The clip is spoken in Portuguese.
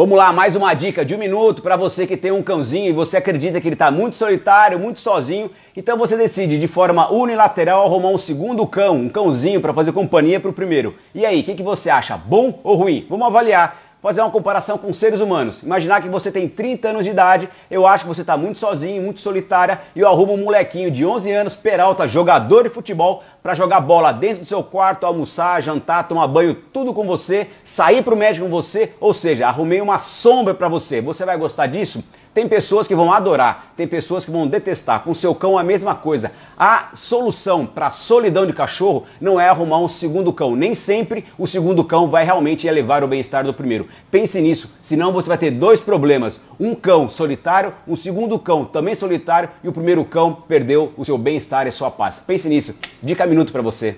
Vamos lá, mais uma dica de um minuto para você que tem um cãozinho e você acredita que ele está muito solitário, muito sozinho. Então você decide de forma unilateral arrumar um segundo cão, um cãozinho para fazer companhia para o primeiro. E aí, o que, que você acha? Bom ou ruim? Vamos avaliar fazer uma comparação com seres humanos. Imaginar que você tem 30 anos de idade, eu acho que você está muito sozinho, muito solitária, e eu arrumo um molequinho de 11 anos, Peralta, jogador de futebol, para jogar bola dentro do seu quarto, almoçar, jantar, tomar banho, tudo com você, sair para o médico com você, ou seja, arrumei uma sombra para você. Você vai gostar disso? Tem pessoas que vão adorar, tem pessoas que vão detestar. Com seu cão a mesma coisa. A solução para a solidão de cachorro não é arrumar um segundo cão. Nem sempre o segundo cão vai realmente elevar o bem-estar do primeiro. Pense nisso, senão você vai ter dois problemas. Um cão solitário, um segundo cão também solitário e o primeiro cão perdeu o seu bem-estar e sua paz. Pense nisso. Dica minuto para você.